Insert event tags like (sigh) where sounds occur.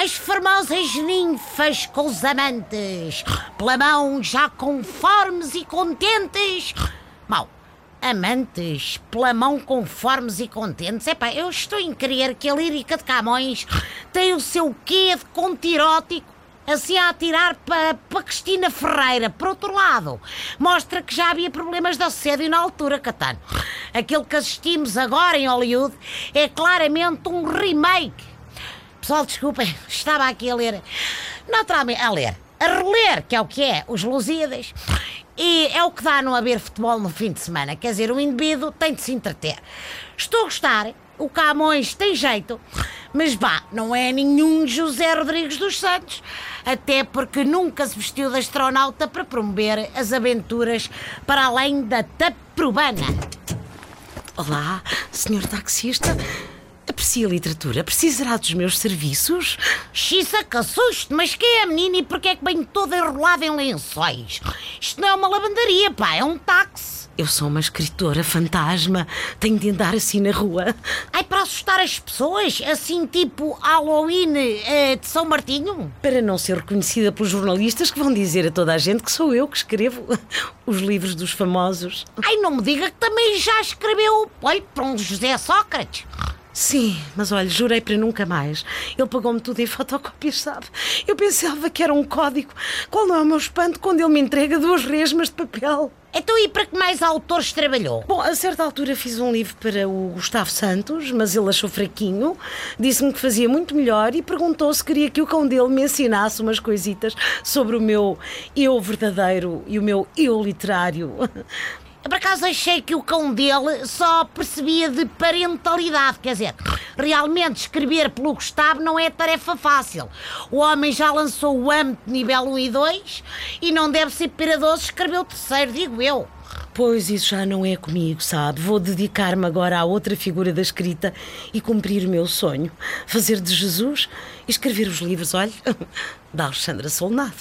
as formosas ninfas com os amantes, pela mão já conformes e contentes. Mal, amantes, pela mão conformes e contentes. Epá, eu estou em crer que a lírica de Camões tem o seu quê de conto erótico assim a atirar para, para Cristina Ferreira. Por outro lado, mostra que já havia problemas de assédio na altura, Catano. Aquilo que assistimos agora em Hollywood é claramente um remake Pessoal, desculpem, estava aqui a ler. Naturalmente, a ler. A reler, que é o que é, os Lusíadas. E é o que dá não haver futebol no fim de semana. Quer dizer, o indivíduo tem de se entreter. Estou a gostar, o Camões tem jeito, mas vá, não é nenhum José Rodrigues dos Santos. Até porque nunca se vestiu de astronauta para promover as aventuras para além da taprobana. Olá, senhor taxista. Aprecia a literatura? Precisará dos meus serviços? Xissa, que assuste! Mas quem é a menina e porquê é que vem toda enrolada em lençóis? Isto não é uma lavandaria, pá, é um táxi. Eu sou uma escritora fantasma. Tenho de andar assim na rua. Ai, para assustar as pessoas? Assim, tipo Halloween eh, de São Martinho? Para não ser reconhecida pelos jornalistas que vão dizer a toda a gente que sou eu que escrevo (laughs) os livros dos famosos. Ai, não me diga que também já escreveu, olha, para um José Sócrates. Sim, mas olha, jurei para nunca mais. Ele pagou-me tudo em fotocópias, sabe? Eu pensava que era um código. Qual não é o meu espanto quando ele me entrega duas resmas de papel? Então, e para que mais autores trabalhou? Bom, a certa altura fiz um livro para o Gustavo Santos, mas ele achou fraquinho, disse-me que fazia muito melhor e perguntou se queria que o cão dele me ensinasse umas coisitas sobre o meu eu verdadeiro e o meu eu literário. Por acaso achei que o cão dele só percebia de parentalidade, quer dizer, realmente escrever pelo Gustavo não é tarefa fácil. O homem já lançou o âmbito nível 1 e 2 e não deve ser peradoso escrever o terceiro, digo eu. Pois isso já não é comigo, sabe? Vou dedicar-me agora à outra figura da escrita e cumprir o meu sonho. Fazer de Jesus e escrever os livros, olha, (laughs) da Alexandra Solnado.